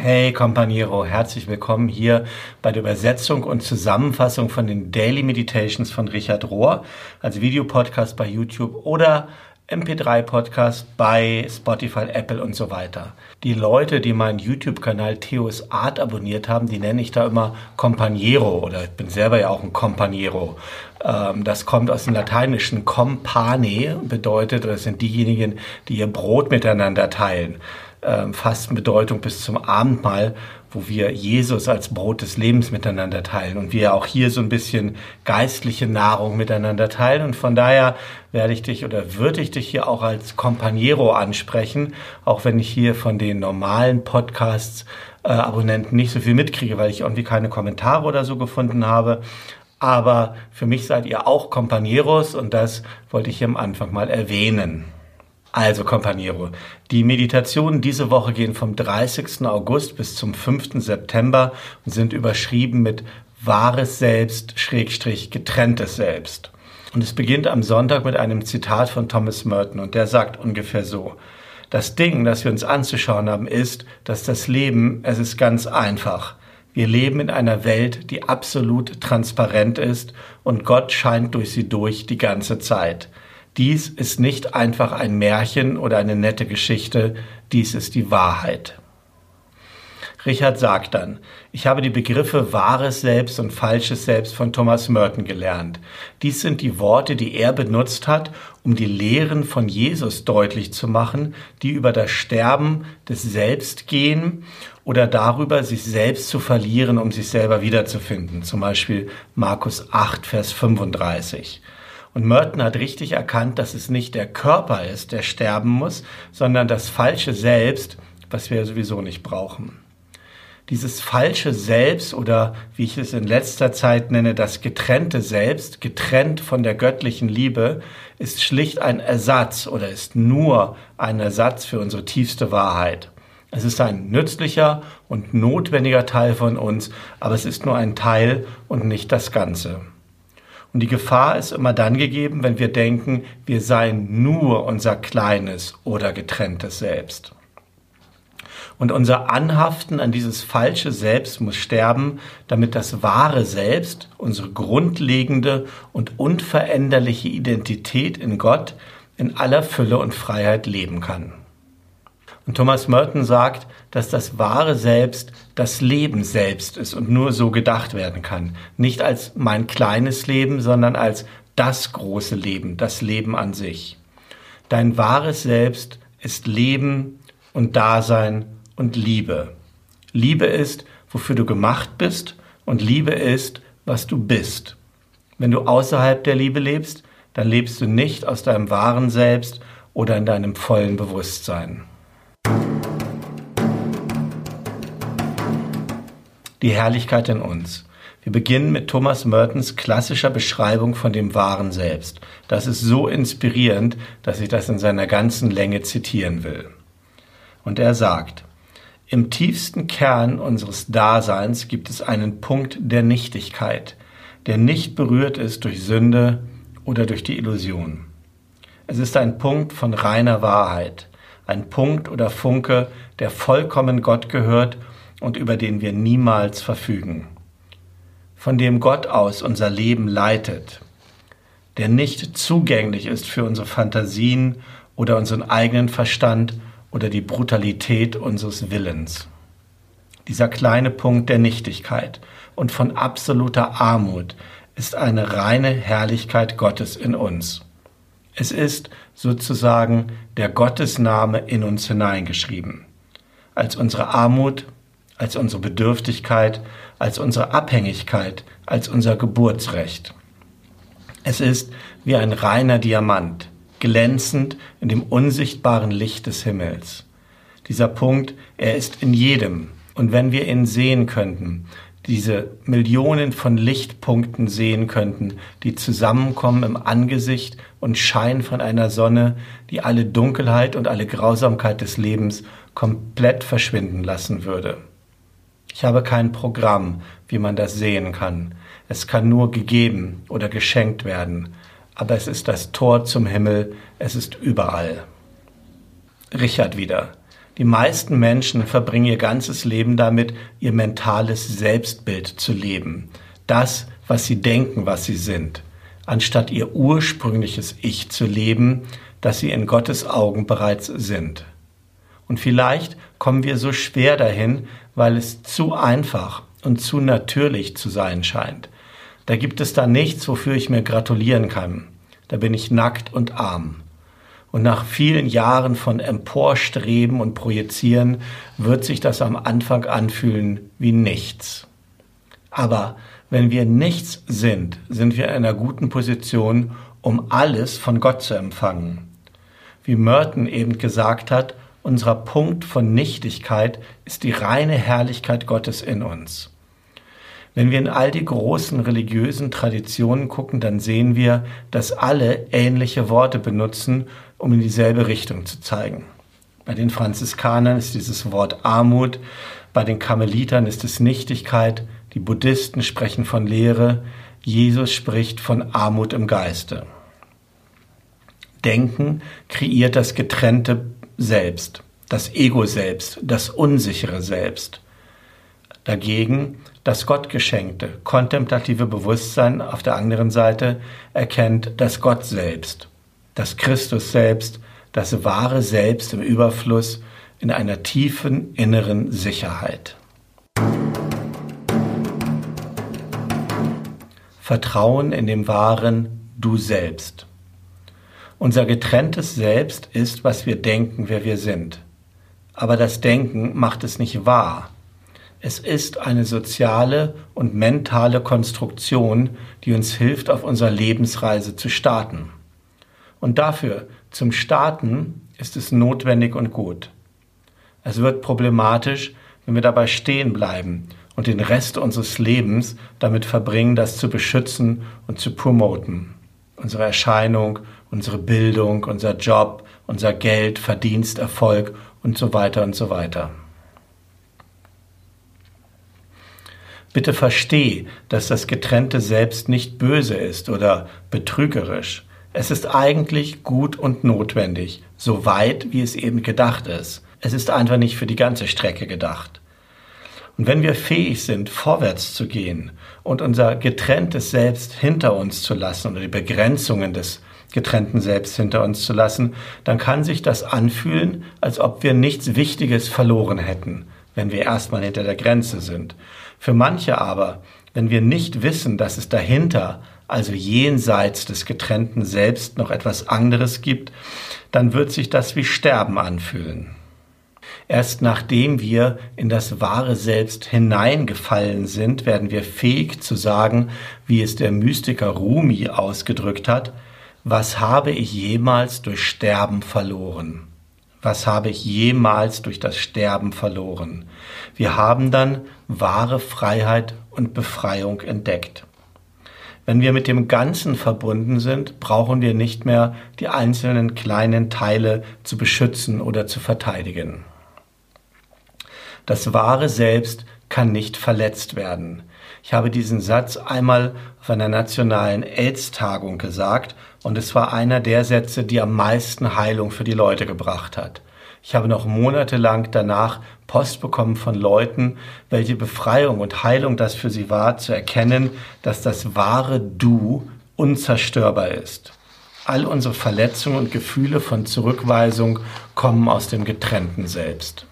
Hey Companiero, herzlich willkommen hier bei der Übersetzung und Zusammenfassung von den Daily Meditations von Richard Rohr als Videopodcast bei YouTube oder MP3-Podcast bei Spotify, Apple und so weiter. Die Leute, die meinen YouTube-Kanal Theos Art abonniert haben, die nenne ich da immer Companiero oder ich bin selber ja auch ein Companiero. Ähm, das kommt aus dem lateinischen compane, bedeutet, das sind diejenigen, die ihr Brot miteinander teilen. Ähm, Fastenbedeutung bis zum Abendmahl, wo wir Jesus als Brot des Lebens miteinander teilen und wir auch hier so ein bisschen geistliche Nahrung miteinander teilen. Und von daher werde ich dich oder würde ich dich hier auch als Companiero ansprechen, auch wenn ich hier von den normalen Podcasts äh, Abonnenten nicht so viel mitkriege, weil ich irgendwie keine Kommentare oder so gefunden habe. Aber für mich seid ihr auch Companeros und das wollte ich hier am Anfang mal erwähnen. Also, Companiero, die Meditationen diese Woche gehen vom 30. August bis zum 5. September und sind überschrieben mit wahres Selbst, Schrägstrich, getrenntes Selbst. Und es beginnt am Sonntag mit einem Zitat von Thomas Merton und der sagt ungefähr so. Das Ding, das wir uns anzuschauen haben, ist, dass das Leben, es ist ganz einfach. Wir leben in einer Welt, die absolut transparent ist und Gott scheint durch sie durch die ganze Zeit. Dies ist nicht einfach ein Märchen oder eine nette Geschichte, dies ist die Wahrheit. Richard sagt dann, ich habe die Begriffe wahres Selbst und falsches Selbst von Thomas Merton gelernt. Dies sind die Worte, die er benutzt hat, um die Lehren von Jesus deutlich zu machen, die über das Sterben des Selbst gehen oder darüber, sich selbst zu verlieren, um sich selber wiederzufinden. Zum Beispiel Markus 8, Vers 35. Und Merton hat richtig erkannt, dass es nicht der Körper ist, der sterben muss, sondern das falsche Selbst, was wir sowieso nicht brauchen. Dieses falsche Selbst oder wie ich es in letzter Zeit nenne, das getrennte Selbst, getrennt von der göttlichen Liebe, ist schlicht ein Ersatz oder ist nur ein Ersatz für unsere tiefste Wahrheit. Es ist ein nützlicher und notwendiger Teil von uns, aber es ist nur ein Teil und nicht das Ganze. Und die Gefahr ist immer dann gegeben, wenn wir denken, wir seien nur unser kleines oder getrenntes Selbst. Und unser Anhaften an dieses falsche Selbst muss sterben, damit das wahre Selbst, unsere grundlegende und unveränderliche Identität in Gott, in aller Fülle und Freiheit leben kann. Und Thomas Merton sagt, dass das wahre Selbst das Leben selbst ist und nur so gedacht werden kann. Nicht als mein kleines Leben, sondern als das große Leben, das Leben an sich. Dein wahres Selbst ist Leben und Dasein und Liebe. Liebe ist, wofür du gemacht bist und Liebe ist, was du bist. Wenn du außerhalb der Liebe lebst, dann lebst du nicht aus deinem wahren Selbst oder in deinem vollen Bewusstsein. Die Herrlichkeit in uns. Wir beginnen mit Thomas Mertens klassischer Beschreibung von dem wahren Selbst. Das ist so inspirierend, dass ich das in seiner ganzen Länge zitieren will. Und er sagt, im tiefsten Kern unseres Daseins gibt es einen Punkt der Nichtigkeit, der nicht berührt ist durch Sünde oder durch die Illusion. Es ist ein Punkt von reiner Wahrheit, ein Punkt oder Funke, der vollkommen Gott gehört und über den wir niemals verfügen, von dem Gott aus unser Leben leitet, der nicht zugänglich ist für unsere Fantasien oder unseren eigenen Verstand oder die Brutalität unseres Willens. Dieser kleine Punkt der Nichtigkeit und von absoluter Armut ist eine reine Herrlichkeit Gottes in uns. Es ist sozusagen der Gottesname in uns hineingeschrieben. Als unsere Armut als unsere Bedürftigkeit, als unsere Abhängigkeit, als unser Geburtsrecht. Es ist wie ein reiner Diamant, glänzend in dem unsichtbaren Licht des Himmels. Dieser Punkt, er ist in jedem. Und wenn wir ihn sehen könnten, diese Millionen von Lichtpunkten sehen könnten, die zusammenkommen im Angesicht und Schein von einer Sonne, die alle Dunkelheit und alle Grausamkeit des Lebens komplett verschwinden lassen würde. Ich habe kein Programm, wie man das sehen kann. Es kann nur gegeben oder geschenkt werden. Aber es ist das Tor zum Himmel, es ist überall. Richard wieder. Die meisten Menschen verbringen ihr ganzes Leben damit, ihr mentales Selbstbild zu leben. Das, was sie denken, was sie sind, anstatt ihr ursprüngliches Ich zu leben, das sie in Gottes Augen bereits sind. Und vielleicht kommen wir so schwer dahin, weil es zu einfach und zu natürlich zu sein scheint. Da gibt es da nichts, wofür ich mir gratulieren kann. Da bin ich nackt und arm. Und nach vielen Jahren von Emporstreben und Projizieren wird sich das am Anfang anfühlen wie nichts. Aber wenn wir nichts sind, sind wir in einer guten Position, um alles von Gott zu empfangen. Wie Merton eben gesagt hat, unser Punkt von Nichtigkeit ist die reine Herrlichkeit Gottes in uns. Wenn wir in all die großen religiösen Traditionen gucken, dann sehen wir, dass alle ähnliche Worte benutzen, um in dieselbe Richtung zu zeigen. Bei den Franziskanern ist dieses Wort Armut, bei den Karmelitern ist es Nichtigkeit, die Buddhisten sprechen von Lehre, Jesus spricht von Armut im Geiste. Denken kreiert das getrennte Selbst, das Ego-Selbst, das unsichere Selbst. Dagegen das Gottgeschenkte, kontemplative Bewusstsein auf der anderen Seite erkennt das Gott selbst, das Christus selbst, das wahre Selbst im Überfluss in einer tiefen inneren Sicherheit. Vertrauen in dem wahren Du selbst. Unser getrenntes Selbst ist, was wir denken, wer wir sind. Aber das Denken macht es nicht wahr. Es ist eine soziale und mentale Konstruktion, die uns hilft, auf unserer Lebensreise zu starten. Und dafür, zum Starten, ist es notwendig und gut. Es wird problematisch, wenn wir dabei stehen bleiben und den Rest unseres Lebens damit verbringen, das zu beschützen und zu promoten. Unsere Erscheinung, unsere Bildung, unser Job, unser Geld, Verdienst, Erfolg und so weiter und so weiter. Bitte versteh, dass das getrennte Selbst nicht böse ist oder betrügerisch. Es ist eigentlich gut und notwendig, so weit wie es eben gedacht ist. Es ist einfach nicht für die ganze Strecke gedacht. Und wenn wir fähig sind, vorwärts zu gehen und unser getrenntes Selbst hinter uns zu lassen oder die Begrenzungen des getrennten Selbst hinter uns zu lassen, dann kann sich das anfühlen, als ob wir nichts Wichtiges verloren hätten, wenn wir erstmal hinter der Grenze sind. Für manche aber, wenn wir nicht wissen, dass es dahinter, also jenseits des getrennten Selbst, noch etwas anderes gibt, dann wird sich das wie Sterben anfühlen. Erst nachdem wir in das wahre Selbst hineingefallen sind, werden wir fähig zu sagen, wie es der Mystiker Rumi ausgedrückt hat, was habe ich jemals durch Sterben verloren? Was habe ich jemals durch das Sterben verloren? Wir haben dann wahre Freiheit und Befreiung entdeckt. Wenn wir mit dem Ganzen verbunden sind, brauchen wir nicht mehr die einzelnen kleinen Teile zu beschützen oder zu verteidigen. Das wahre Selbst kann nicht verletzt werden. Ich habe diesen Satz einmal auf einer nationalen AIDS-Tagung gesagt und es war einer der Sätze, die am meisten Heilung für die Leute gebracht hat. Ich habe noch monatelang danach Post bekommen von Leuten, welche Befreiung und Heilung das für sie war, zu erkennen, dass das wahre Du unzerstörbar ist. All unsere Verletzungen und Gefühle von Zurückweisung kommen aus dem getrennten Selbst.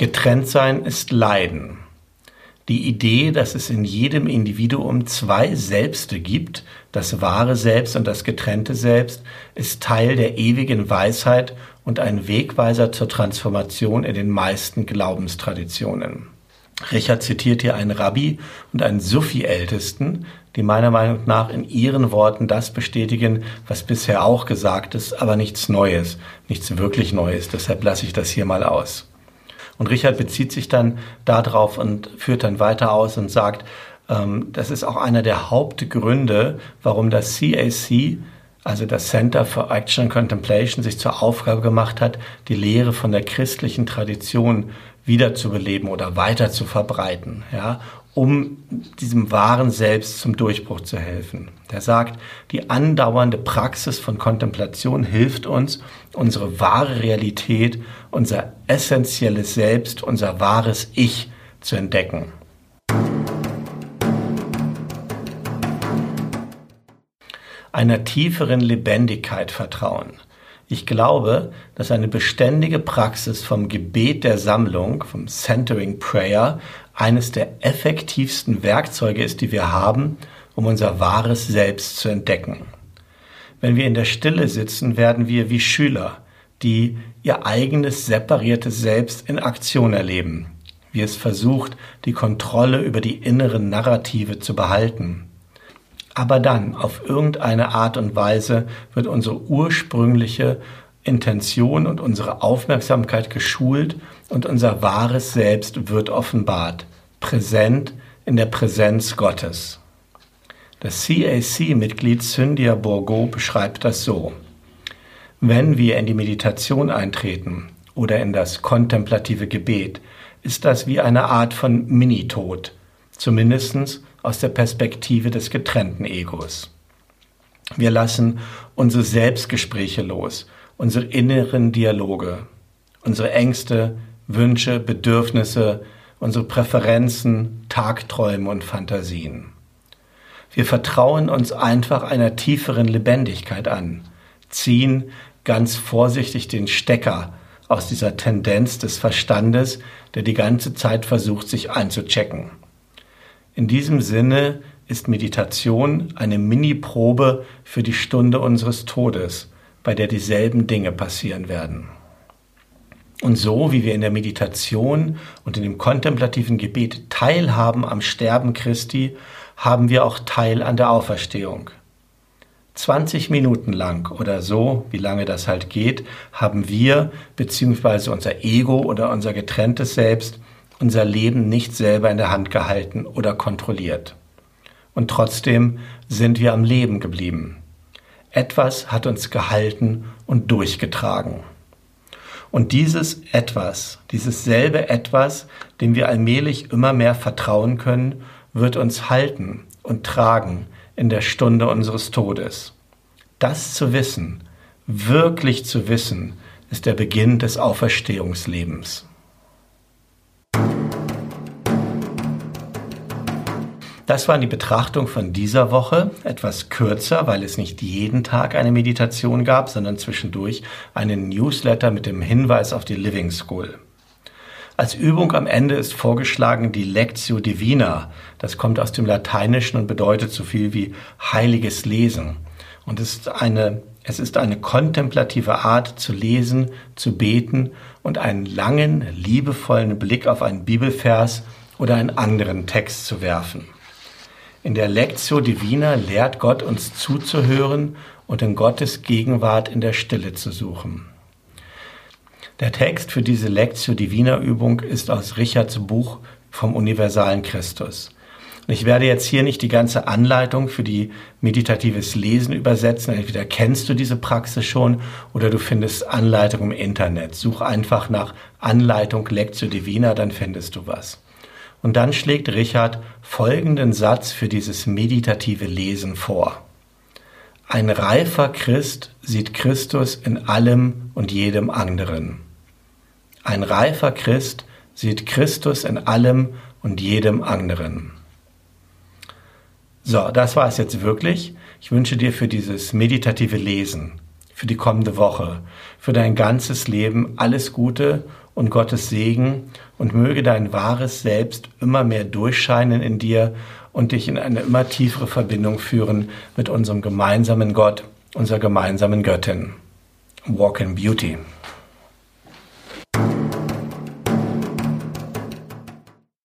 Getrennt sein ist Leiden. Die Idee, dass es in jedem Individuum zwei Selbste gibt, das wahre Selbst und das getrennte Selbst, ist Teil der ewigen Weisheit und ein Wegweiser zur Transformation in den meisten Glaubenstraditionen. Richard zitiert hier einen Rabbi und einen Sufi-Ältesten, die meiner Meinung nach in ihren Worten das bestätigen, was bisher auch gesagt ist, aber nichts Neues, nichts wirklich Neues. Deshalb lasse ich das hier mal aus. Und Richard bezieht sich dann darauf und führt dann weiter aus und sagt, ähm, das ist auch einer der Hauptgründe, warum das CAC, also das Center for Action and Contemplation, sich zur Aufgabe gemacht hat, die Lehre von der christlichen Tradition wiederzubeleben oder weiter zu verbreiten, ja, um diesem wahren Selbst zum Durchbruch zu helfen. Der sagt, die andauernde Praxis von Kontemplation hilft uns, unsere wahre Realität, unser essentielles Selbst, unser wahres Ich zu entdecken. Einer tieferen Lebendigkeit vertrauen. Ich glaube, dass eine beständige Praxis vom Gebet der Sammlung, vom Centering Prayer, eines der effektivsten Werkzeuge ist, die wir haben, um unser wahres Selbst zu entdecken. Wenn wir in der Stille sitzen, werden wir wie Schüler, die ihr eigenes separiertes Selbst in Aktion erleben, wie es versucht, die Kontrolle über die inneren Narrative zu behalten aber dann, auf irgendeine Art und Weise, wird unsere ursprüngliche Intention und unsere Aufmerksamkeit geschult und unser wahres Selbst wird offenbart, präsent in der Präsenz Gottes. Das CAC-Mitglied Cynthia Bourgo beschreibt das so. Wenn wir in die Meditation eintreten oder in das kontemplative Gebet, ist das wie eine Art von Minitod, zumindest aus der Perspektive des getrennten Egos. Wir lassen unsere Selbstgespräche los, unsere inneren Dialoge, unsere Ängste, Wünsche, Bedürfnisse, unsere Präferenzen, Tagträume und Fantasien. Wir vertrauen uns einfach einer tieferen Lebendigkeit an, ziehen ganz vorsichtig den Stecker aus dieser Tendenz des Verstandes, der die ganze Zeit versucht, sich einzuchecken. In diesem Sinne ist Meditation eine Mini-Probe für die Stunde unseres Todes, bei der dieselben Dinge passieren werden. Und so wie wir in der Meditation und in dem kontemplativen Gebet teilhaben am Sterben Christi, haben wir auch Teil an der Auferstehung. 20 Minuten lang oder so, wie lange das halt geht, haben wir bzw. unser Ego oder unser getrenntes Selbst unser Leben nicht selber in der Hand gehalten oder kontrolliert. Und trotzdem sind wir am Leben geblieben. Etwas hat uns gehalten und durchgetragen. Und dieses etwas, dieses selbe etwas, dem wir allmählich immer mehr vertrauen können, wird uns halten und tragen in der Stunde unseres Todes. Das zu wissen, wirklich zu wissen, ist der Beginn des Auferstehungslebens. Das war die Betrachtung von dieser Woche, etwas kürzer, weil es nicht jeden Tag eine Meditation gab, sondern zwischendurch einen Newsletter mit dem Hinweis auf die Living School. Als Übung am Ende ist vorgeschlagen die Lectio Divina. Das kommt aus dem Lateinischen und bedeutet so viel wie heiliges Lesen. Und es ist eine, es ist eine kontemplative Art zu lesen, zu beten und einen langen, liebevollen Blick auf einen Bibelvers oder einen anderen Text zu werfen. In der Lectio Divina lehrt Gott uns zuzuhören und in Gottes Gegenwart in der Stille zu suchen. Der Text für diese Lectio Divina Übung ist aus Richards Buch vom universalen Christus. Ich werde jetzt hier nicht die ganze Anleitung für die meditatives Lesen übersetzen. Entweder kennst du diese Praxis schon oder du findest Anleitung im Internet. Such einfach nach Anleitung Lectio Divina, dann findest du was. Und dann schlägt Richard folgenden Satz für dieses meditative Lesen vor. Ein reifer Christ sieht Christus in allem und jedem anderen. Ein reifer Christ sieht Christus in allem und jedem anderen. So, das war es jetzt wirklich. Ich wünsche dir für dieses meditative Lesen, für die kommende Woche, für dein ganzes Leben alles Gute und Gottes Segen und möge dein wahres Selbst immer mehr durchscheinen in dir und dich in eine immer tiefere Verbindung führen mit unserem gemeinsamen Gott, unserer gemeinsamen Göttin. Walk in Beauty.